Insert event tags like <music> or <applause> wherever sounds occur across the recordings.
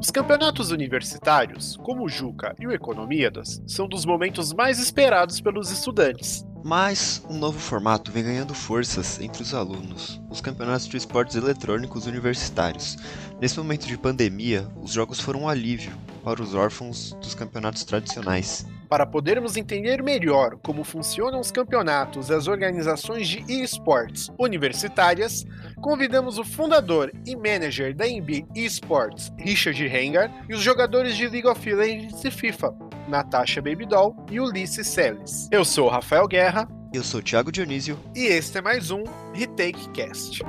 Os campeonatos universitários, como o Juca e o Economidas, são dos momentos mais esperados pelos estudantes. Mas um novo formato vem ganhando forças entre os alunos, os campeonatos de esportes eletrônicos universitários. Nesse momento de pandemia, os jogos foram um alívio para os órfãos dos campeonatos tradicionais. Para podermos entender melhor como funcionam os campeonatos e as organizações de esportes universitárias, convidamos o fundador e manager da MB Esports, Richard Hengar, e os jogadores de League of Legends e FIFA, Natasha Babydoll e Ulisses Celes. Eu sou Rafael Guerra. Eu sou Thiago Dionísio. E este é mais um Retake Cast.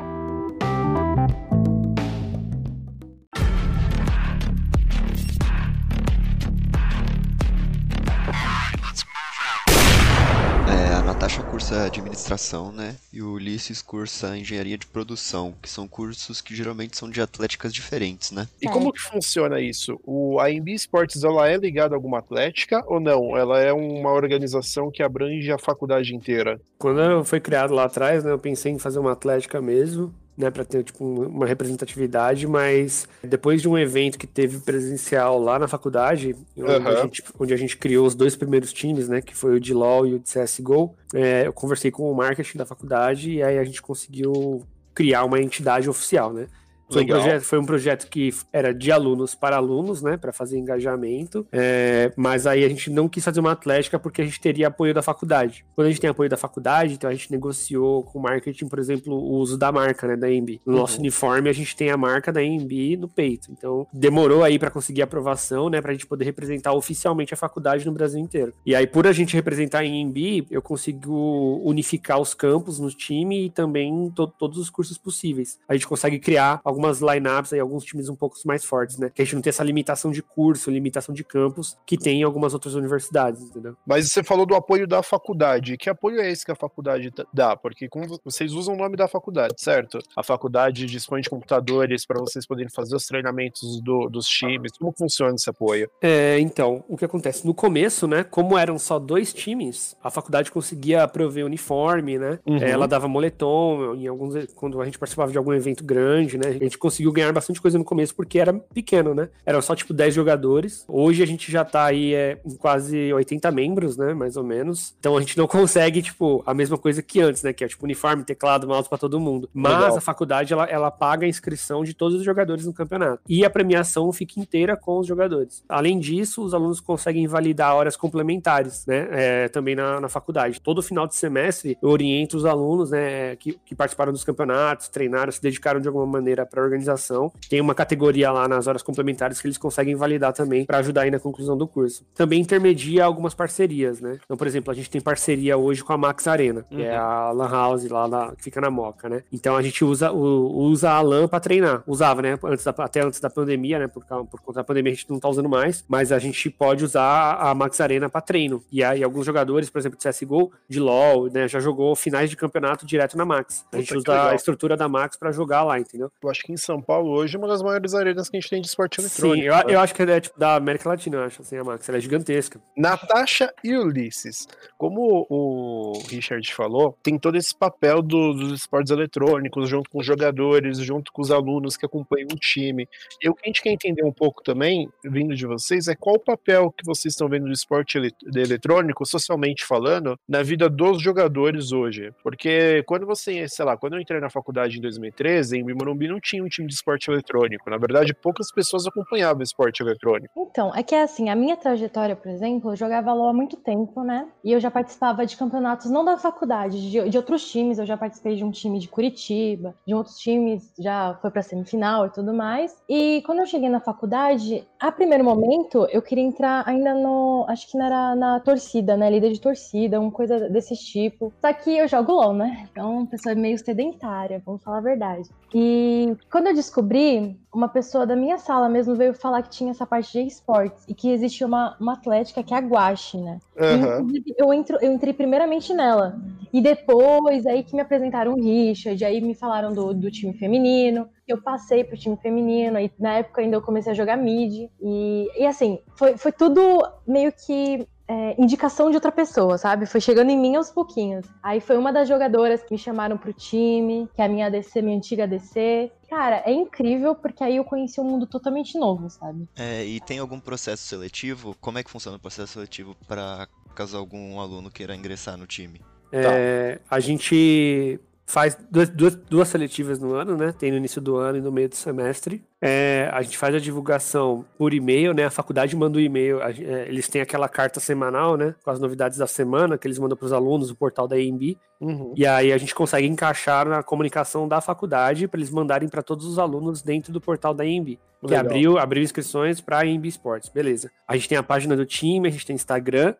Natasha cursa administração, né? E o Ulisses cursa engenharia de produção, que são cursos que geralmente são de atléticas diferentes, né? E como que funciona isso? O AMB Sports ela é ligada a alguma atlética ou não? Ela é uma organização que abrange a faculdade inteira? Quando foi criado lá atrás, né, eu pensei em fazer uma atlética mesmo né, para ter tipo, uma representatividade, mas depois de um evento que teve presencial lá na faculdade, onde, uhum. a, gente, onde a gente criou os dois primeiros times, né, que foi o de LoL e o de CSGO, é, eu conversei com o marketing da faculdade e aí a gente conseguiu criar uma entidade oficial, né? Foi um, projeto, foi um, projeto, que era de alunos para alunos, né, para fazer engajamento, é, mas aí a gente não quis fazer uma atlética porque a gente teria apoio da faculdade. Quando a gente tem apoio da faculdade, então a gente negociou com o marketing, por exemplo, o uso da marca, né, da EMB. No uhum. nosso uniforme a gente tem a marca da EMB no peito. Então demorou aí para conseguir aprovação, né, para a gente poder representar oficialmente a faculdade no Brasil inteiro. E aí por a gente representar a EMB, eu consigo unificar os campos no time e também to todos os cursos possíveis. A gente consegue criar alguns algumas lineups aí, alguns times um pouco mais fortes, né? Que a gente não tem essa limitação de curso, limitação de campus que tem em algumas outras universidades, entendeu? Mas você falou do apoio da faculdade. Que apoio é esse que a faculdade dá? Porque vocês usam o nome da faculdade, certo? A faculdade dispõe de computadores para vocês poderem fazer os treinamentos do, dos times. Como funciona esse apoio? É, então, o que acontece? No começo, né? Como eram só dois times, a faculdade conseguia prover uniforme, né? Uhum. Ela dava moletom, em alguns, quando a gente participava de algum evento grande, né? Gente conseguiu ganhar bastante coisa no começo porque era pequeno, né? Era só tipo 10 jogadores. Hoje a gente já tá aí é, em quase 80 membros, né? Mais ou menos. Então a gente não consegue, tipo, a mesma coisa que antes, né? Que é tipo uniforme, teclado, mouse para todo mundo. Mas Legal. a faculdade ela, ela paga a inscrição de todos os jogadores no campeonato. E a premiação fica inteira com os jogadores. Além disso, os alunos conseguem validar horas complementares, né? É, também na, na faculdade. Todo final de semestre eu oriento os alunos, né? Que, que participaram dos campeonatos, treinaram, se dedicaram de alguma maneira para para a organização. Tem uma categoria lá nas horas complementares que eles conseguem validar também para ajudar aí na conclusão do curso. Também intermedia algumas parcerias, né? Então, por exemplo, a gente tem parceria hoje com a Max Arena, que é uhum. é a Lan House lá na, que fica na Moca, né? Então a gente usa, o, usa a LAN para treinar. Usava, né? Antes da, até antes da pandemia, né? Por, por conta da pandemia a gente não tá usando mais, mas a gente pode usar a Max Arena para treino. E aí alguns jogadores, por exemplo, de CSGO, de LoL, né? Já jogou finais de campeonato direto na Max. A gente usa a estrutura da Max para jogar lá, entendeu? Eu acho que em São Paulo hoje é uma das maiores arenas que a gente tem de esporte eletrônico. Sim, eu, né? eu acho que é tipo da América Latina, eu acho, assim, a Max. Ela é gigantesca. Natasha e Ulisses. Como o Richard falou, tem todo esse papel do, dos esportes eletrônicos, junto com os jogadores, junto com os alunos que acompanham o time. E o que a gente quer entender um pouco também, vindo de vocês, é qual o papel que vocês estão vendo do esporte eletrônico, socialmente falando, na vida dos jogadores hoje. Porque quando você, sei lá, quando eu entrei na faculdade em 2013, em Morumbi não tinha um time de esporte eletrônico. Na verdade, poucas pessoas acompanhavam esporte eletrônico. Então, é que assim, a minha trajetória, por exemplo, eu jogava LOL há muito tempo, né? E eu já participava de campeonatos não da faculdade, de, de outros times. Eu já participei de um time de Curitiba, de outros times, já foi pra semifinal e tudo mais. E quando eu cheguei na faculdade, a primeiro momento, eu queria entrar ainda no. Acho que era na torcida, né? Líder de torcida, uma coisa desse tipo. Só que eu jogo LOL, né? Então, pessoa meio sedentária, vamos falar a verdade. E quando eu descobri, uma pessoa da minha sala mesmo veio falar que tinha essa parte de esportes e que existe uma, uma atlética que é a Guache, né? Uhum. E, eu, entro, eu entrei primeiramente nela. E depois, aí que me apresentaram o Richard, aí me falaram do, do time feminino. Eu passei pro time feminino, aí na época ainda eu comecei a jogar mid. E, e assim, foi, foi tudo meio que é, indicação de outra pessoa, sabe? Foi chegando em mim aos pouquinhos. Aí foi uma das jogadoras que me chamaram pro time, que é a minha ADC, minha antiga ADC. Cara, é incrível porque aí eu conheci um mundo totalmente novo, sabe? É, e tem algum processo seletivo? Como é que funciona o processo seletivo para caso algum aluno queira ingressar no time? É, tá. A gente faz duas, duas, duas, seletivas no ano, né? Tem no início do ano e no meio do semestre. É, a gente faz a divulgação por e-mail, né? A faculdade manda o um e-mail. É, eles têm aquela carta semanal, né? Com as novidades da semana que eles mandam para os alunos, o portal da EMB. Uhum. E aí a gente consegue encaixar na comunicação da faculdade para eles mandarem para todos os alunos dentro do portal da EMB. Que abriu, abriu inscrições para a EMB Sports, beleza. A gente tem a página do time, a gente tem Instagram.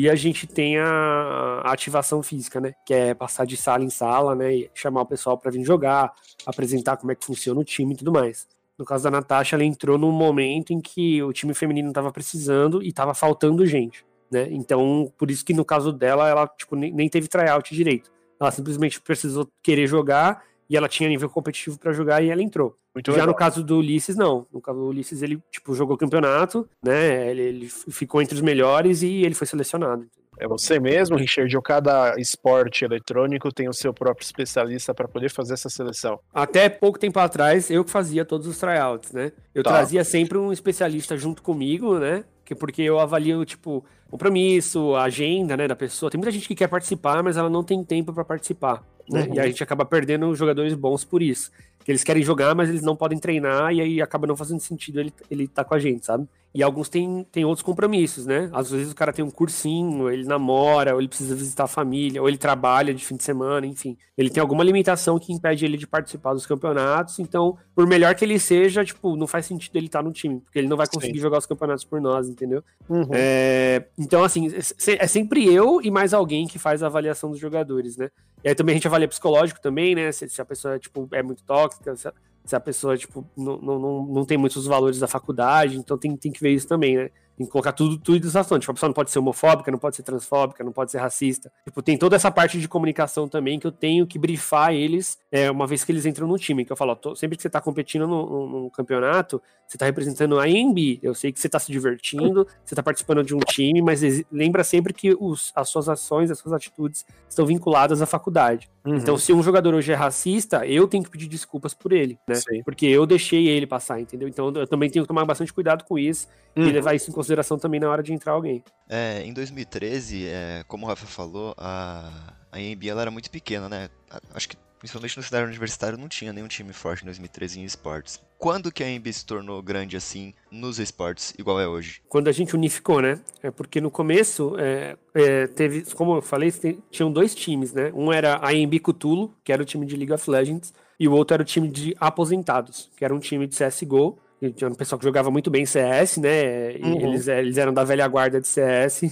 E a gente tem a, ativação física, né? Que é passar de sala em sala, né? E chamar o pessoal para vir jogar, apresentar como é que funciona o time e tudo mais. No caso da Natasha, ela entrou num momento em que o time feminino estava precisando e estava faltando gente, né? Então, por isso que no caso dela, ela tipo, nem teve tryout direito. Ela simplesmente precisou querer jogar e ela tinha nível competitivo para jogar e ela entrou. Muito Já legal. no caso do Ulisses, não. No caso do Ulisses, ele, tipo, jogou o campeonato, né? Ele, ele ficou entre os melhores e ele foi selecionado. É você mesmo, Richard, ou cada esporte eletrônico tem o seu próprio especialista para poder fazer essa seleção? Até pouco tempo atrás, eu que fazia todos os tryouts, né? Eu tá. trazia sempre um especialista junto comigo, né? Porque eu avalio, tipo, compromisso, a agenda, né, da pessoa. Tem muita gente que quer participar, mas ela não tem tempo para participar. Né? Uhum. E a gente acaba perdendo jogadores bons por isso. Que eles querem jogar, mas eles não podem treinar, e aí acaba não fazendo sentido ele, ele tá com a gente, sabe? E alguns têm, têm outros compromissos, né? Às vezes o cara tem um cursinho, ele namora, ou ele precisa visitar a família, ou ele trabalha de fim de semana, enfim. Ele tem alguma limitação que impede ele de participar dos campeonatos. Então, por melhor que ele seja, tipo, não faz sentido ele estar tá no time, porque ele não vai conseguir Sim. jogar os campeonatos por nós, entendeu? Uhum. É, então, assim, é sempre eu e mais alguém que faz a avaliação dos jogadores, né? E aí também a gente avalia psicológico também, né? Se, se a pessoa, tipo, é muito tóxica, se, se a pessoa, tipo, não, não, não tem muitos valores da faculdade, então tem, tem que ver isso também, né? Tem que colocar tudo, tudo isso ação. Tipo, a pessoa não pode ser homofóbica, não pode ser transfóbica, não pode ser racista. Tipo, tem toda essa parte de comunicação também que eu tenho que brifar eles é, uma vez que eles entram no time. Que eu falo, ó, tô, sempre que você tá competindo no, campeonato, você tá representando a EMB. Eu sei que você tá se divertindo, você tá participando de um time, mas lembra sempre que os, as suas ações, as suas atitudes estão vinculadas à faculdade. Uhum. Então, se um jogador hoje é racista, eu tenho que pedir desculpas por ele, né? Sim. Porque eu deixei ele passar, entendeu? Então, eu também tenho que tomar bastante cuidado com isso uhum. e levar isso em consideração consideração também na hora de entrar alguém. É, em 2013, é, como o Rafa falou, a, a ela era muito pequena, né? Acho que principalmente no cenário universitário não tinha nenhum time forte em 2013 em esportes. Quando que a EMB se tornou grande assim nos esportes, igual é hoje? Quando a gente unificou, né? É porque no começo é, é, teve, como eu falei, tinham dois times, né? Um era a EMB Cthulhu, que era o time de League of Legends, e o outro era o time de aposentados, que era um time de CSGO, tinha um pessoal que jogava muito bem CS, né? Uhum. Eles, eles eram da velha guarda de CS.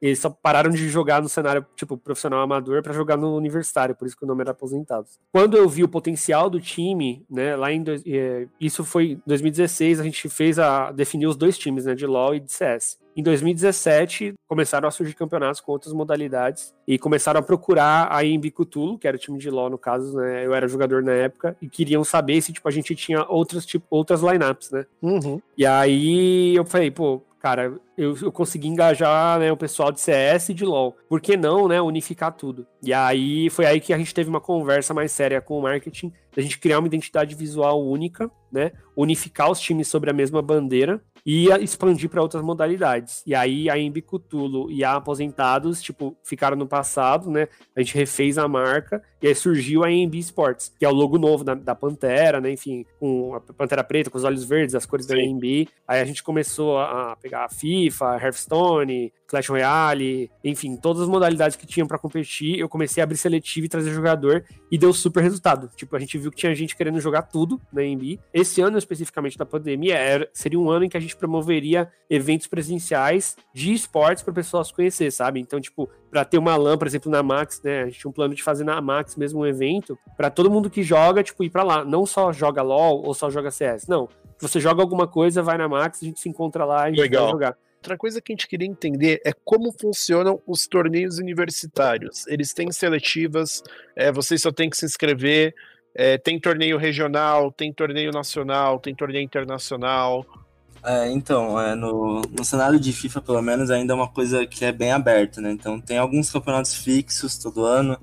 Eles só pararam de jogar no cenário, tipo, profissional amador para jogar no universitário, por isso que o nome era aposentados. Quando eu vi o potencial do time, né, lá em... Dois, é, isso foi em 2016, a gente fez a... definiu os dois times, né, de LoL e de CS. Em 2017, começaram a surgir campeonatos com outras modalidades e começaram a procurar a Imbi Cthulhu, que era o time de LoL no caso, né? Eu era jogador na época, e queriam saber se, tipo, a gente tinha outras, tipo, outras lineups, né? Uhum. E aí eu falei, pô, cara, eu, eu consegui engajar né, o pessoal de CS e de LoL. Por que não, né, unificar tudo? E aí foi aí que a gente teve uma conversa mais séria com o marketing, a gente criar uma identidade visual única, né, unificar os times sobre a mesma bandeira e expandir para outras modalidades. E aí a Embi Cthulhu e a Aposentados, tipo, ficaram no passado, né? A gente refez a marca e aí surgiu a Embi Sports, que é o logo novo da, da Pantera, né? Enfim, com a Pantera preta, com os olhos verdes, as cores Sim. da Embi. Aí a gente começou a pegar a FIFA, Hearthstone, Clash Royale, enfim, todas as modalidades que tinham para competir, eu comecei a abrir seletivo e trazer jogador e deu super resultado. Tipo, a gente viu que tinha gente querendo jogar tudo na NBA. Esse ano, especificamente da pandemia, era, seria um ano em que a gente promoveria eventos presenciais de esportes para pessoas conhecer, sabe? Então, tipo, para ter uma LAN, por exemplo, na Max, né? A gente tinha um plano de fazer na Max mesmo um evento para todo mundo que joga, tipo, ir para lá. Não só joga LoL ou só joga CS. Não. Se você joga alguma coisa, vai na Max, a gente se encontra lá e a gente Legal. vai jogar. Outra coisa que a gente queria entender é como funcionam os torneios universitários. Eles têm seletivas, é, vocês só têm que se inscrever, é, tem torneio regional, tem torneio nacional, tem torneio internacional. É, então, é, no, no cenário de FIFA, pelo menos, ainda é uma coisa que é bem aberta, né? Então, tem alguns campeonatos fixos todo ano,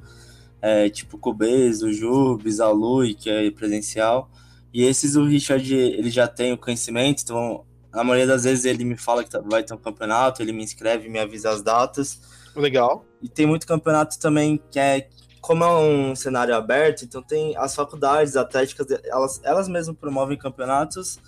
é, tipo Cubês, o Jubes, a Lui, que é presencial, E esses o Richard, ele já tem o conhecimento, então na maioria das vezes ele me fala que tá, vai ter um campeonato, ele me inscreve, me avisa as datas. Legal. E tem muito campeonato também que é como é um cenário aberto, então tem as faculdades atléticas, elas, elas mesmas promovem campeonatos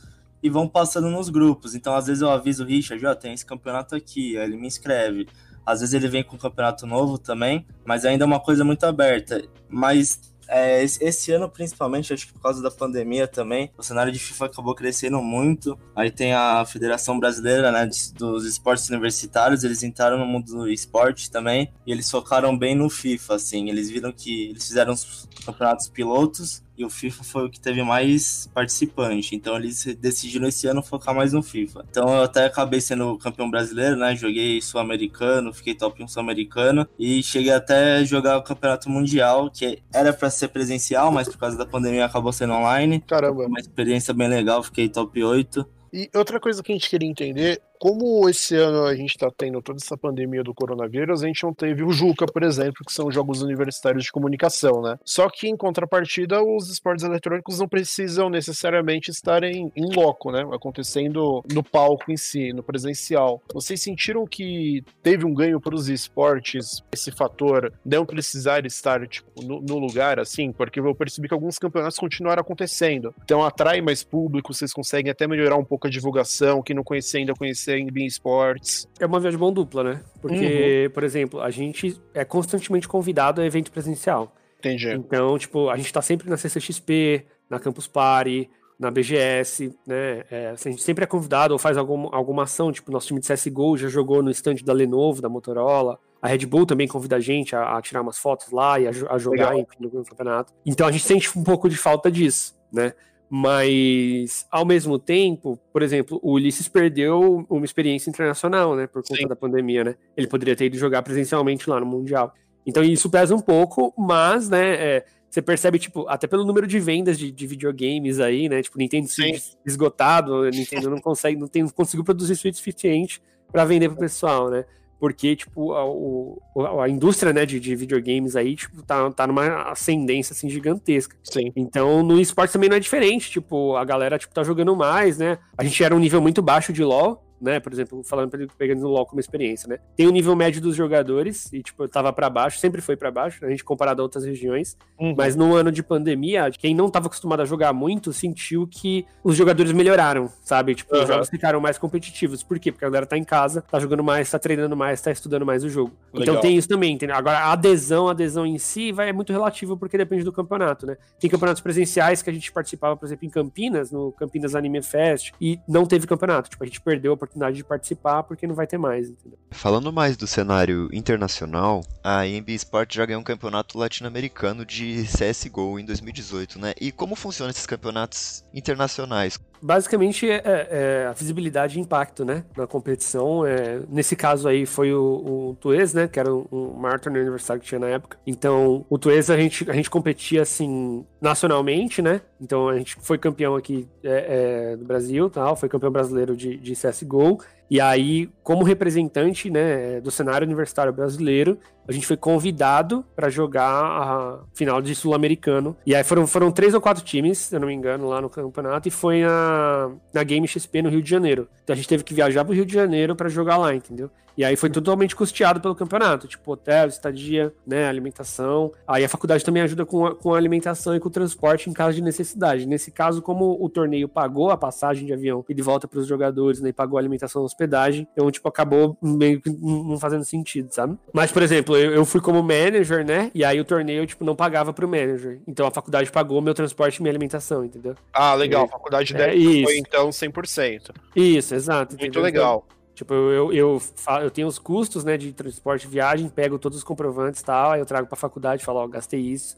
e vão passando nos grupos. Então, às vezes eu aviso o Richard, ó, oh, tem esse campeonato aqui, aí ele me inscreve. Às vezes ele vem com um campeonato novo também, mas ainda é uma coisa muito aberta. Mas é, esse ano, principalmente, acho que por causa da pandemia também, o cenário de FIFA acabou crescendo muito. Aí tem a Federação Brasileira né, dos Esportes Universitários, eles entraram no mundo do esporte também, e eles focaram bem no FIFA, assim. Eles viram que eles fizeram os campeonatos pilotos e o FIFA foi o que teve mais participante. Então eles decidiram esse ano focar mais no FIFA. Então eu até acabei sendo campeão brasileiro, né? Joguei sul-americano, fiquei top 1 sul-americano e cheguei até a jogar o campeonato mundial, que era para ser presencial, mas por causa da pandemia acabou sendo online. Caramba. Uma experiência bem legal, fiquei top 8. E outra coisa que a gente queria entender como esse ano a gente está tendo toda essa pandemia do coronavírus, a gente não teve o Juca, por exemplo, que são jogos universitários de comunicação, né? Só que em contrapartida, os esportes eletrônicos não precisam necessariamente estar em, loco, né? Acontecendo no palco em si, no presencial. Vocês sentiram que teve um ganho para os esportes, esse fator não precisar estar tipo, no, no lugar, assim? Porque eu percebi que alguns campeonatos continuaram acontecendo. Então atrai mais público, vocês conseguem até melhorar um pouco a divulgação, quem não conhecia ainda em Bean Sports. É uma viagem mão dupla, né? Porque, uhum. por exemplo, a gente é constantemente convidado a evento presencial. Entendi. Então, tipo, a gente tá sempre na CCXP, na Campus Party, na BGS, né? É, a gente sempre é convidado ou faz algum, alguma ação, tipo, nosso time de CSGO já jogou no stand da Lenovo, da Motorola. A Red Bull também convida a gente a, a tirar umas fotos lá e a, a jogar enfim, no campeonato. Então a gente sente um pouco de falta disso, né? Mas, ao mesmo tempo, por exemplo, o Ulisses perdeu uma experiência internacional, né? Por conta Sim. da pandemia, né? Ele poderia ter ido jogar presencialmente lá no Mundial. Então isso pesa um pouco, mas, né, é, você percebe, tipo, até pelo número de vendas de, de videogames aí, né? Tipo, Nintendo Switch esgotado, Nintendo não consegue, não, tem, não conseguiu produzir Switch suficiente para vender pro pessoal, né? Porque, tipo, a, o, a indústria, né, de, de, videogames aí, tipo, tá, tá numa ascendência, assim, gigantesca. Sim. Então, no esporte também não é diferente, tipo, a galera, tipo, tá jogando mais, né? A gente era um nível muito baixo de LoL, né? Por exemplo, falando pegando no LoL como experiência, né? Tem o nível médio dos jogadores e tipo, tava para baixo, sempre foi para baixo, a gente comparado a outras regiões. Uhum. Mas no ano de pandemia, quem não tava acostumado a jogar muito sentiu que os jogadores melhoraram, sabe? Tipo, uhum. os jogos ficaram mais competitivos. Por quê? Porque a galera tá em casa, tá jogando mais, tá treinando mais, tá estudando mais o jogo. Então Legal. Então tem isso também, entendeu? Agora a adesão, a adesão em si vai é muito relativo porque depende do campeonato, né? Tem campeonatos presenciais que a gente participava, por exemplo, em Campinas, no Campinas Anime Fest, e não teve campeonato. Tipo, a gente perdeu a oportunidade de participar porque não vai ter mais, entendeu? Falando mais do cenário internacional, a EMB Sport já ganhou um campeonato latino-americano de CSGO em 2018, né? E como funcionam esses campeonatos internacionais? Basicamente é, é, a visibilidade e impacto, né, na competição. É, nesse caso aí foi o, o Tuês, né, que era um, um maior torneio aniversário que tinha na época. Então, o Tuês a gente, a gente competia assim nacionalmente, né? Então a gente foi campeão aqui é, é, do Brasil, tal, foi campeão brasileiro de, de CSGO. E aí, como representante né, do cenário universitário brasileiro, a gente foi convidado para jogar a final de Sul-Americano. E aí foram, foram três ou quatro times, se eu não me engano, lá no campeonato, e foi na, na Game XP no Rio de Janeiro. Então a gente teve que viajar pro Rio de Janeiro para jogar lá, entendeu? E aí foi totalmente custeado pelo campeonato, tipo hotel, estadia, né, alimentação. Aí a faculdade também ajuda com a, com a alimentação e com o transporte em caso de necessidade. Nesse caso, como o torneio pagou a passagem de avião e de volta para os jogadores, né, e pagou a alimentação e hospedagem, então, tipo, acabou meio que não fazendo sentido, sabe? Mas, por exemplo, eu, eu fui como manager, né, e aí o torneio, tipo, não pagava pro manager. Então a faculdade pagou meu transporte e minha alimentação, entendeu? Ah, legal. A faculdade é, foi, então, 100%. Isso, exato. Muito entendeu? legal. Tipo, eu, eu, eu, tenho os custos, né, de transporte e viagem, pego todos os comprovantes e tal, aí eu trago pra faculdade, falo, ó, gastei isso,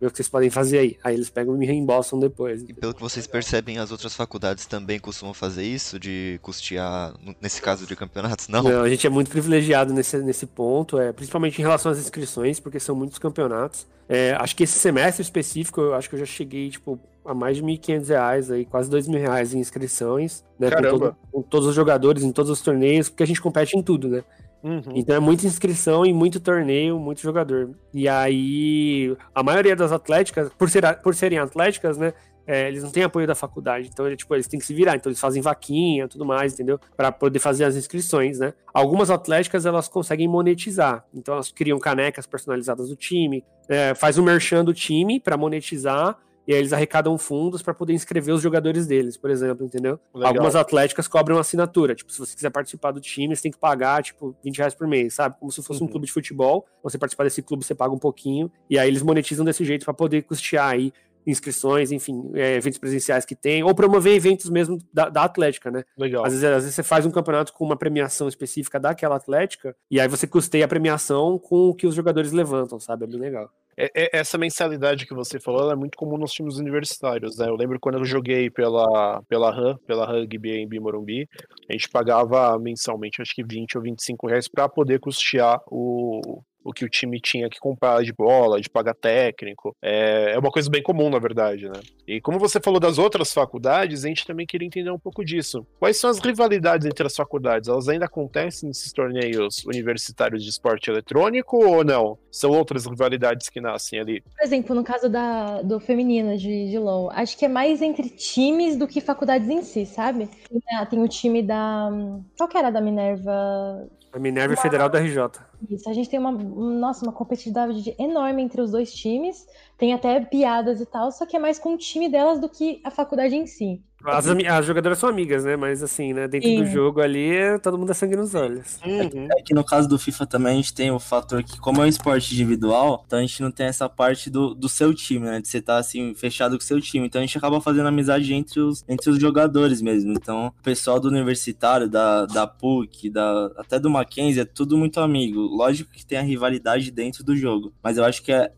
vê o que vocês podem fazer aí. Aí eles pegam e me reembolsam depois. E pelo que vocês percebem, as outras faculdades também costumam fazer isso, de custear, nesse caso de campeonatos, não? Não, a gente é muito privilegiado nesse, nesse ponto, é, principalmente em relação às inscrições, porque são muitos campeonatos. É, acho que esse semestre específico, eu acho que eu já cheguei, tipo, a mais de R$ 1.500 aí, quase R$ 2.000 em inscrições, né? Com, todo, com, todos os jogadores, em todos os torneios, porque a gente compete em tudo, né? Uhum. Então é muita inscrição e muito torneio, muito jogador. E aí, a maioria das atléticas, por, ser, por serem atléticas, né? é, eles não têm apoio da faculdade, então ele, tipo, eles têm que se virar, então eles fazem vaquinha, tudo mais, entendeu? Para poder fazer as inscrições, né? Algumas atléticas elas conseguem monetizar, então elas criam canecas personalizadas do time, é, faz o merchan do time para monetizar e aí eles arrecadam fundos para poder inscrever os jogadores deles, por exemplo, entendeu? Legal. Algumas atléticas cobram assinatura, tipo, se você quiser participar do time, você tem que pagar, tipo, 20 reais por mês, sabe? Como se fosse uhum. um clube de futebol, você participar desse clube, você paga um pouquinho, e aí eles monetizam desse jeito para poder custear aí inscrições, enfim, é, eventos presenciais que tem, ou promover eventos mesmo da, da, Atlética, né? Legal. Às vezes, às vezes você faz um campeonato com uma premiação específica daquela Atlética, e aí você custeia a premiação com o que os jogadores levantam, sabe? É bem legal. É, é, essa mensalidade que você falou é muito comum nos times universitários, né? Eu lembro quando eu joguei pela, pela RAM, pela Rugby em Morumbi, a gente pagava mensalmente, acho que 20 ou 25 reais para poder custear o, o que o time tinha que comprar de bola, de pagar técnico. É, é uma coisa bem comum, na verdade, né? E como você falou das outras faculdades, a gente também queria entender um pouco disso. Quais são as rivalidades entre as faculdades? Elas ainda acontecem nesses torneios universitários de esporte eletrônico ou não? São outras rivalidades que nascem ali? Por exemplo, no caso da, do feminino de, de LoL, acho que é mais entre times do que faculdades em si, sabe? Tem o time da. Qual que era da Minerva? A Minerva uma... Federal da RJ. Isso, a gente tem uma, nossa, uma competitividade enorme entre os dois times, tem até piadas e tal, só que é mais com o time delas do que a faculdade em si. As, as jogadoras são amigas, né? Mas assim, né? Dentro Sim. do jogo ali, todo mundo é sangue nos olhos. Uhum. É que no caso do FIFA também a gente tem o fator que, como é um esporte individual, então a gente não tem essa parte do, do seu time, né? De você estar tá, assim, fechado com o seu time. Então a gente acaba fazendo amizade entre os, entre os jogadores mesmo. Então, o pessoal do universitário, da, da PUC, da, até do Mackenzie, é tudo muito amigo. Lógico que tem a rivalidade dentro do jogo. Mas eu acho que é,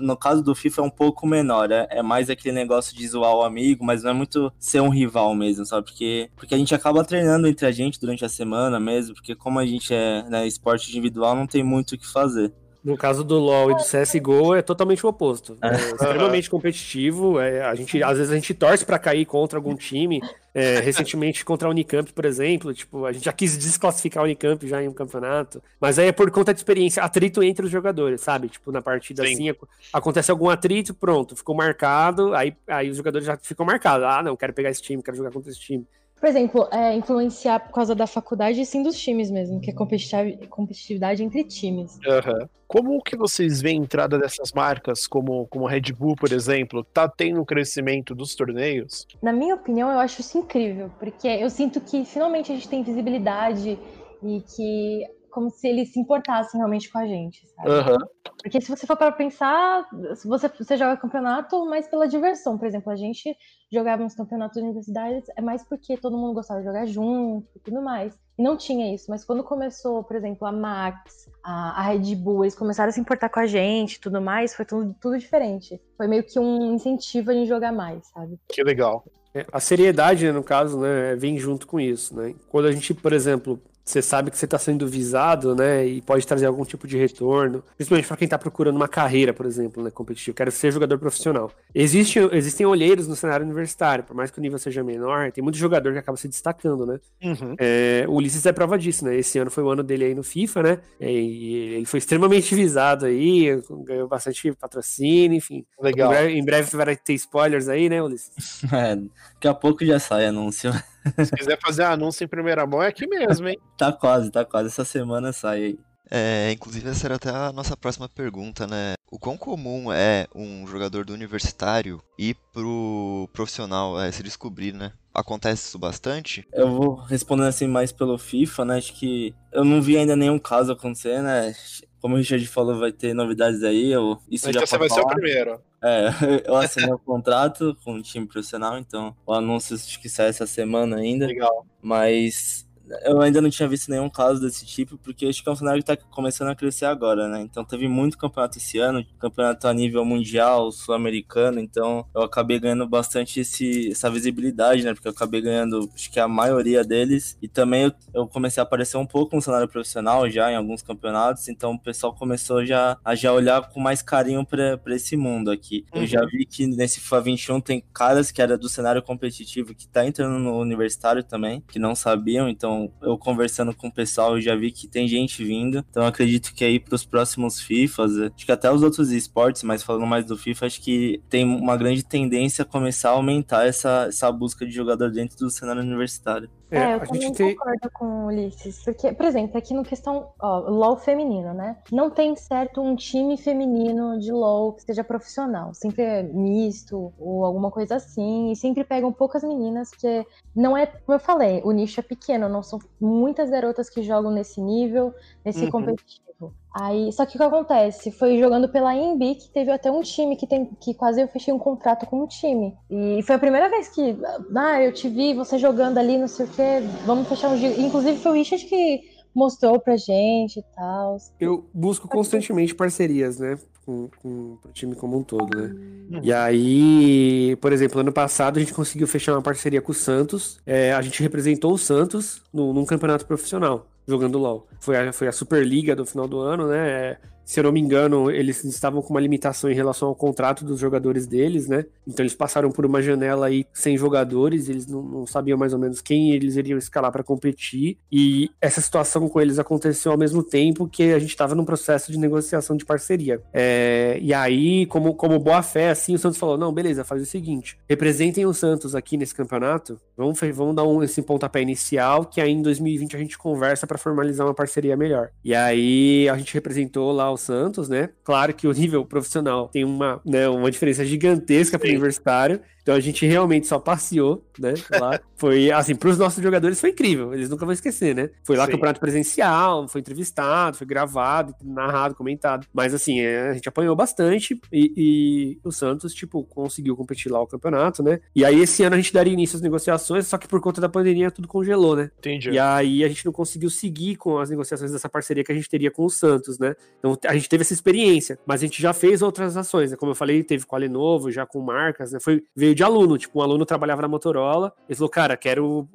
no caso do FIFA é um pouco menor, é, é mais aquele negócio de zoar o amigo, mas não é muito ser um rival mesmo, sabe? Porque, porque a gente acaba treinando entre a gente durante a semana mesmo, porque como a gente é né, esporte individual, não tem muito o que fazer. No caso do LoL e do CSGO é totalmente o oposto. É, extremamente competitivo. É, a gente, às vezes a gente torce para cair contra algum time. É, <laughs> recentemente contra a Unicamp, por exemplo, tipo, a gente já quis desclassificar a Unicamp já em um campeonato. Mas aí é por conta de experiência, atrito entre os jogadores, sabe? Tipo, na partida Sim. assim, acontece algum atrito, pronto, ficou marcado, aí, aí os jogadores já ficam marcados. Ah, não, quero pegar esse time, quero jogar contra esse time. Por exemplo, é, influenciar por causa da faculdade e sim dos times mesmo, que é competitividade entre times. Uhum. Como que vocês veem a entrada dessas marcas, como, como Red Bull, por exemplo, tá tendo um crescimento dos torneios? Na minha opinião, eu acho isso incrível, porque eu sinto que finalmente a gente tem visibilidade e que como se eles se importassem realmente com a gente, sabe? Uhum. Porque se você for para pensar, você, você joga campeonato mais pela diversão. Por exemplo, a gente jogava nos campeonatos universitários é mais porque todo mundo gostava de jogar junto e tudo mais. E não tinha isso, mas quando começou, por exemplo, a Max, a, a Red Bull, eles começaram a se importar com a gente e tudo mais, foi tudo, tudo diferente. Foi meio que um incentivo a gente jogar mais, sabe? Que legal. É, a seriedade, né, no caso, né, vem junto com isso, né? Quando a gente, por exemplo, você sabe que você está sendo visado, né? E pode trazer algum tipo de retorno. Principalmente para quem está procurando uma carreira, por exemplo, né? Competitivo. Quero ser jogador profissional. Existe, existem olheiros no cenário universitário, por mais que o nível seja menor, tem muito jogador que acaba se destacando, né? Uhum. É, o Ulisses é prova disso, né? Esse ano foi o ano dele aí no FIFA, né? E ele foi extremamente visado aí, ganhou bastante patrocínio, enfim. Legal. Em breve, em breve vai ter spoilers aí, né, Ulisses? <laughs> É, daqui a pouco já sai anúncio. <laughs> Se quiser fazer anúncio em primeira mão, é aqui mesmo, hein? <laughs> tá quase, tá quase. Essa semana sai aí. É, inclusive essa era até a nossa próxima pergunta, né? O quão comum é um jogador do universitário ir pro profissional, é, se descobrir, né? Acontece isso bastante? Eu vou respondendo assim mais pelo FIFA, né? Acho que eu não vi ainda nenhum caso acontecer, né? Como o Richard falou, vai ter novidades aí. Eu, isso então já você vai falar. ser o primeiro. É, <laughs> eu assinei o contrato com o time profissional, então o anúncio acho que sai essa semana ainda. Legal. Mas eu ainda não tinha visto nenhum caso desse tipo, porque acho que é um cenário que está começando a crescer agora, né? Então teve muito campeonato esse ano, campeonato a nível mundial, sul-americano, então eu acabei ganhando bastante esse, essa visibilidade, né? Porque eu acabei ganhando, acho que a maioria deles, e também eu, eu comecei a aparecer um pouco no cenário profissional já em alguns campeonatos, então o pessoal começou já a já olhar com mais carinho para esse mundo aqui. Uhum. Eu já uhum. vi que nesse FIFA 21 tem caras que era do cenário competitivo que tá entrando no universitário também, que não sabiam, então Então, eu conversando com o pessoal, eu já vi que tem gente vindo. Então, acredito que aí para os próximos FIFAs, acho que até os outros esportes, mas falando mais do FIFA, acho que tem uma grande tendência a começar a aumentar essa, essa busca de jogador dentro do cenário universitário. É, é eu também tem... concordo com o Ulisses, porque, por exemplo, aqui no questão, ó, LOL feminino, né? Não tem certo um time feminino de LOL que seja profissional, sempre é misto ou alguma coisa assim, e sempre pegam poucas meninas, porque não é, como eu falei, o nicho é pequeno, não são muitas garotas que jogam nesse nível, nesse uhum. competitivo. Aí, só que o que acontece? Foi jogando pela INB que teve até um time que, tem, que quase eu fechei um contrato com um time. E foi a primeira vez que, ah, eu te vi você jogando ali, não sei o quê, vamos fechar um dia. Inclusive foi o Richard que mostrou pra gente e tal. Eu busco constantemente parcerias, né? Com, com o time como um todo, né? Uhum. E aí, por exemplo, ano passado a gente conseguiu fechar uma parceria com o Santos. É, a gente representou o Santos no, num campeonato profissional jogando LoL. Foi a, foi a Superliga do final do ano, né? Se eu não me engano, eles estavam com uma limitação em relação ao contrato dos jogadores deles, né? Então eles passaram por uma janela aí sem jogadores, eles não, não sabiam mais ou menos quem eles iriam escalar para competir. E essa situação com eles aconteceu ao mesmo tempo que a gente estava num processo de negociação de parceria. É, e aí, como, como boa fé, assim, o Santos falou: não, beleza, faz o seguinte: representem o Santos aqui nesse campeonato, vamos, vamos dar um, esse pontapé inicial, que aí em 2020 a gente conversa para formalizar uma parceria melhor. E aí a gente representou lá o Santos, né? Claro que o nível profissional tem uma, né, uma diferença gigantesca para o universitário. Então a gente realmente só passeou, né? Lá. <laughs> foi, assim, para os nossos jogadores foi incrível. Eles nunca vão esquecer, né? Foi lá Sim. campeonato presencial, foi entrevistado, foi gravado, narrado, comentado. Mas, assim, é, a gente apanhou bastante e, e, o Santos, tipo, conseguiu competir lá o campeonato, né? E aí esse ano a gente daria início às negociações, só que por conta da pandemia tudo congelou, né? Entendi. E aí a gente não conseguiu seguir com as negociações dessa parceria que a gente teria com o Santos, né? Então a gente teve essa experiência, mas a gente já fez outras ações, né? Como eu falei, teve com a Lenovo, já com marcas, né? Foi, veio de aluno. Tipo, um aluno trabalhava na Motorola. Ele falou, cara, quero.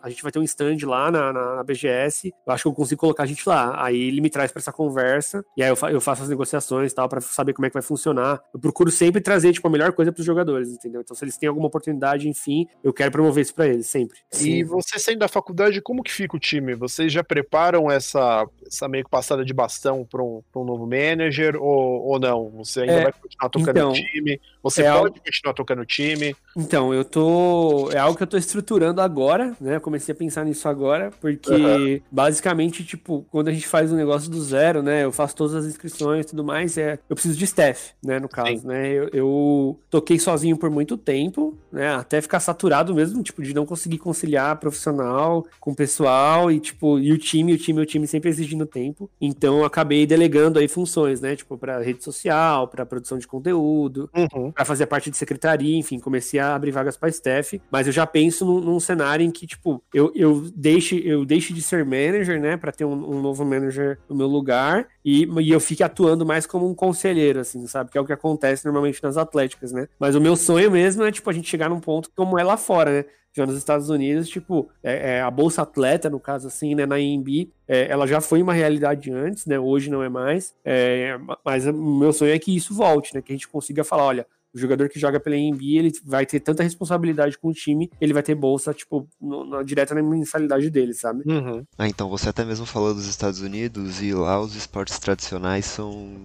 A gente vai ter um stand lá na, na, na BGS. Eu acho que eu consigo colocar a gente lá. Aí ele me traz para essa conversa. E aí eu, fa eu faço as negociações e tal, para saber como é que vai funcionar. Eu procuro sempre trazer, tipo, a melhor coisa para os jogadores, entendeu? Então, se eles têm alguma oportunidade, enfim, eu quero promover isso para eles, sempre. Sim. E você saindo da faculdade, como que fica o time? Vocês já preparam essa, essa meio que passada de bastão para um, um novo manager ou, ou não? Você ainda é, vai continuar tocando então, o time? Você é pode continuar tocando o time? Então, eu tô. É algo que eu tô estruturando agora, né? Eu comecei a pensar nisso agora, porque uhum. basicamente, tipo, quando a gente faz um negócio do zero, né? Eu faço todas as inscrições e tudo mais, é, eu preciso de staff, né? No caso, Sim. né? Eu, eu, toquei sozinho por muito tempo, né? Até ficar saturado mesmo, tipo, de não conseguir conciliar profissional com pessoal e, tipo, e o time, o time, o time sempre exigindo tempo. Então, eu acabei delegando aí funções, né? Tipo, pra rede social, pra produção de conteúdo, uhum. pra fazer parte de secretaria, enfim, comecei a abrir vagas para staff, mas eu já penso num, num, cenário em que, tipo, eu, eu, deixe, eu deixe de ser manager, né, para ter um, um, novo manager no meu lugar e, e eu fique atuando mais como um conselheiro, assim, sabe? Que é o que acontece normalmente nas atléticas, né? Mas o meu sonho mesmo é, tipo, a gente chegar num ponto como é lá fora, né? Já nos Estados Unidos, tipo, é, é, a Bolsa Atleta, no caso assim, né, na IMB, é, ela já foi uma realidade antes, né, hoje não é mais, é, mas o meu sonho é que isso volte, né, que a gente consiga falar, olha, o jogador que joga pela NBA, ele vai ter tanta responsabilidade com o time, ele vai ter bolsa, tipo, no, no, direta na mensalidade dele, sabe? Uhum. Ah, então você até mesmo falou dos Estados Unidos e lá os esportes tradicionais são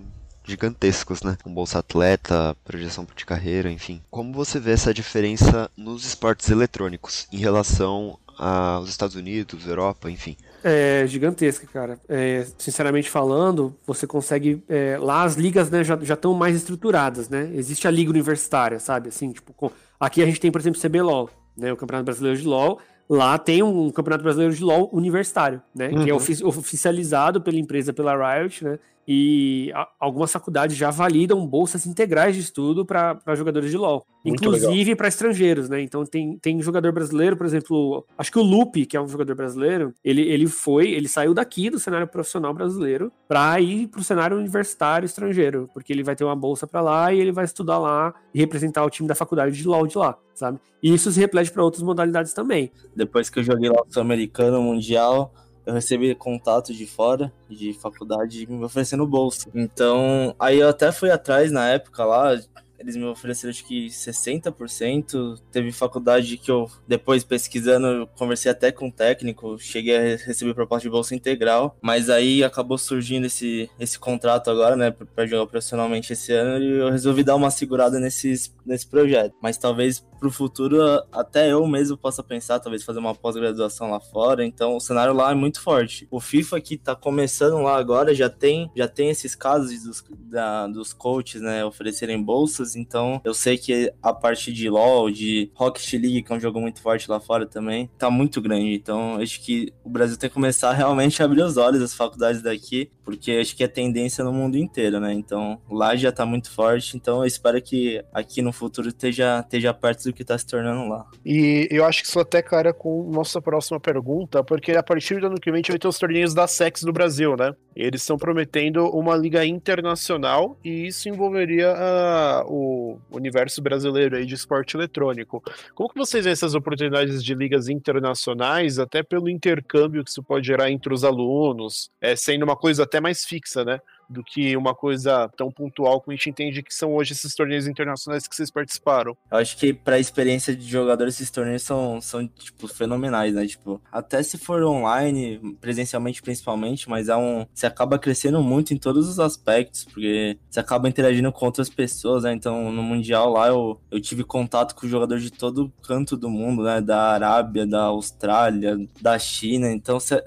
gigantescos, né? Com bolsa atleta, projeção de carreira, enfim. Como você vê essa diferença nos esportes eletrônicos em relação aos Estados Unidos, Europa, enfim? É gigantesca, cara. É, sinceramente falando, você consegue. É, lá as ligas né, já estão mais estruturadas, né? Existe a liga universitária, sabe? Assim, tipo, com, aqui a gente tem, por exemplo, o CBLOL, né? O Campeonato Brasileiro de LOL. Lá tem um, um Campeonato Brasileiro de LOL universitário, né? Uhum. Que é uhum. ofi oficializado pela empresa, pela Riot, né? E a, algumas faculdades já validam bolsas integrais de estudo para jogadores de LoL, Muito inclusive para estrangeiros, né? Então tem, tem jogador brasileiro, por exemplo, acho que o Lupe, que é um jogador brasileiro, ele, ele foi, ele saiu daqui do cenário profissional brasileiro para ir para o cenário universitário estrangeiro, porque ele vai ter uma bolsa para lá e ele vai estudar lá e representar o time da faculdade de LoL de lá, sabe? E isso se reflete para outras modalidades também. Depois que eu joguei lá o Sul-Americano, Mundial, eu recebi contato de fora, de faculdade, me oferecendo bolsa. Então, aí eu até fui atrás na época lá, eles me ofereceram acho que 60%. Teve faculdade que eu, depois pesquisando, conversei até com o técnico, cheguei a receber proposta de bolsa integral, mas aí acabou surgindo esse, esse contrato agora, né, para jogar profissionalmente esse ano, e eu resolvi dar uma segurada nesses, nesse projeto. Mas talvez para o futuro até eu mesmo possa pensar, talvez fazer uma pós-graduação lá fora. Então o cenário lá é muito forte. O FIFA que tá começando lá agora já tem já tem esses casos dos, da, dos coaches, né, oferecerem bolsas. Então eu sei que a parte de LoL, de Rocket League, que é um jogo muito forte lá fora também, tá muito grande. Então acho que o Brasil tem que começar realmente a abrir os olhos das faculdades daqui, porque acho que é tendência no mundo inteiro, né? Então lá já tá muito forte. Então eu espero que aqui no futuro esteja, esteja perto do que tá se tornando lá. E eu acho que isso até cara com nossa próxima pergunta, porque a partir do ano que vem a gente vai ter os torneios da SEX do Brasil, né? Eles estão prometendo uma liga internacional e isso envolveria uh, o universo brasileiro aí de esporte eletrônico. Como que vocês veem essas oportunidades de ligas internacionais, até pelo intercâmbio que isso pode gerar entre os alunos, é, sendo uma coisa até mais fixa, né? Do que uma coisa tão pontual como a gente entende que são hoje esses torneios internacionais que vocês participaram. Eu acho que para a experiência de jogador esses torneios são, são tipo fenomenais, né? Tipo, até se for online, presencialmente principalmente, mas é um você acaba crescendo muito em todos os aspectos, porque você acaba interagindo com outras pessoas, né? Então, no mundial lá eu, eu tive contato com jogadores de todo canto do mundo, né? Da Arábia, da Austrália, da China. Então, se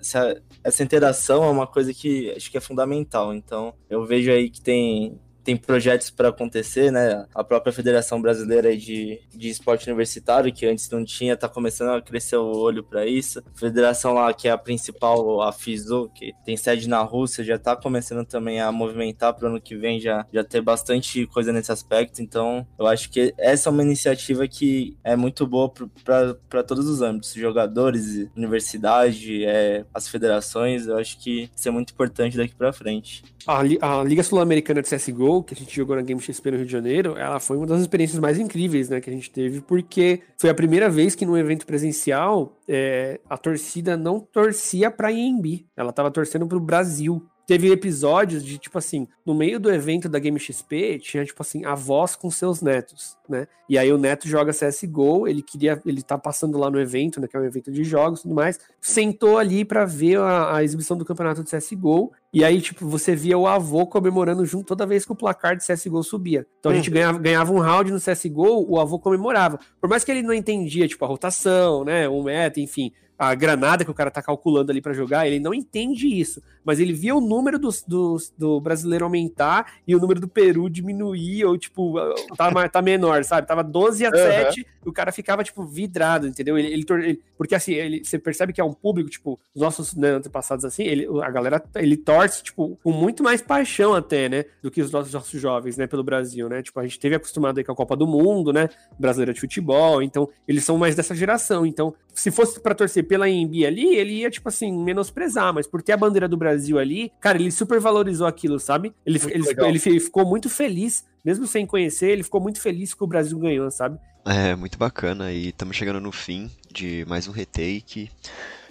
essa interação é uma coisa que acho que é fundamental. Então, eu vejo aí que tem tem projetos para acontecer, né? A própria Federação Brasileira de, de Esporte Universitário, que antes não tinha, está começando a crescer o olho para isso. A federação lá, que é a principal, a FISU, que tem sede na Rússia, já está começando também a movimentar para o ano que vem já, já ter bastante coisa nesse aspecto. Então, eu acho que essa é uma iniciativa que é muito boa para todos os âmbitos, jogadores, universidade, é, as federações. Eu acho que isso é muito importante daqui para frente. A, a Liga Sul-Americana de CSGO, que a gente jogou na Game XP no Rio de Janeiro, ela foi uma das experiências mais incríveis né, que a gente teve, porque foi a primeira vez que num evento presencial é, a torcida não torcia pra IMB, ela tava torcendo pro Brasil. Teve episódios de, tipo assim, no meio do evento da Game XP, tinha, tipo assim, avós com seus netos, né? E aí o neto joga CSGO, ele queria, ele tá passando lá no evento, né, que é um evento de jogos e tudo mais, sentou ali para ver a, a, exibição do campeonato de CSGO, e aí, tipo, você via o avô comemorando junto toda vez que o placar de CSGO subia. Então a gente uhum. ganhava, ganhava um round no CSGO, o avô comemorava. Por mais que ele não entendia, tipo, a rotação, né, o meta, enfim, a granada que o cara tá calculando ali para jogar, ele não entende isso. Mas ele via o número do, do, do, brasileiro aumentar e o número do Peru diminuir, ou tipo, <laughs> tá, tá menor, sabe? Tava 12 a uhum. 7, e o cara ficava, tipo, vidrado, entendeu? Ele, ele, ele porque assim, ele, você percebe que é um público, tipo, os nossos né, antepassados assim, ele, a galera, ele torce, tipo, com muito mais paixão até, né? Do que os nossos, nossos jovens, né, pelo Brasil, né? Tipo, a gente teve acostumado aí com a Copa do Mundo, né? Brasileira de futebol, então eles são mais dessa geração. Então, se fosse para torcer pela INB ali, ele ia, tipo assim, menosprezar, mas por ter a bandeira do Brasil ali, cara, ele super valorizou aquilo, sabe? Ele, ele, ele, ele ficou muito feliz, mesmo sem conhecer, ele ficou muito feliz que o Brasil ganhou, sabe? É, muito bacana, e estamos chegando no fim de mais um retake.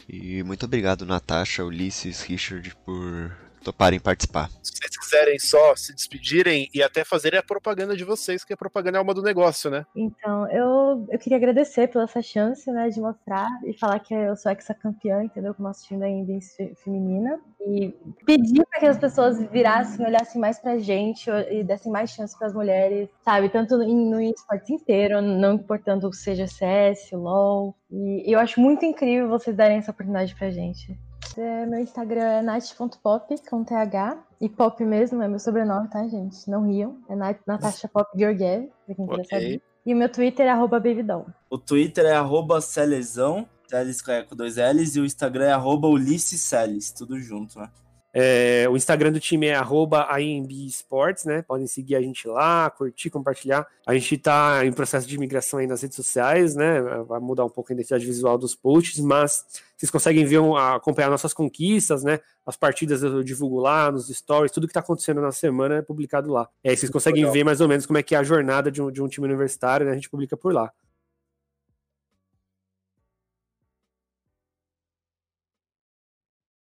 E muito obrigado, Natasha, Ulisses, Richard, por toparem participar. Se vocês quiserem só se despedirem e até fazerem a propaganda de vocês, que a propaganda é alma do negócio, né? Então, eu, eu queria agradecer pela essa chance, né, de mostrar e falar que eu sou ex-campeã, entendeu? Com o nosso time da Indies feminina. E pedir para que as pessoas virassem, olhassem mais pra gente e dessem mais chance para as mulheres, sabe? Tanto no esporte inteiro, não importando seja CS, LOL. E eu acho muito incrível vocês darem essa oportunidade pra gente. É, meu Instagram é nat.pop, com TH. E pop mesmo é meu sobrenome, tá, gente? Não riam. É Nat, Natasha Pop Georgiev, pra quem quiser saber. E o meu Twitter é arroba Bavidon. O Twitter é arroba Celezão, Celes com dois L's, e o Instagram é arroba Ulisses Celes, tudo junto, né? É, o Instagram do time é IMB Sports, né? Podem seguir a gente lá, curtir, compartilhar. A gente está em processo de migração aí nas redes sociais, né? Vai mudar um pouco a identidade visual dos posts, mas vocês conseguem ver, acompanhar nossas conquistas, né? As partidas eu divulgo lá, nos stories, tudo que está acontecendo na semana é publicado lá. É, vocês conseguem ver mais ou menos como é que é a jornada de um, de um time universitário, né? A gente publica por lá.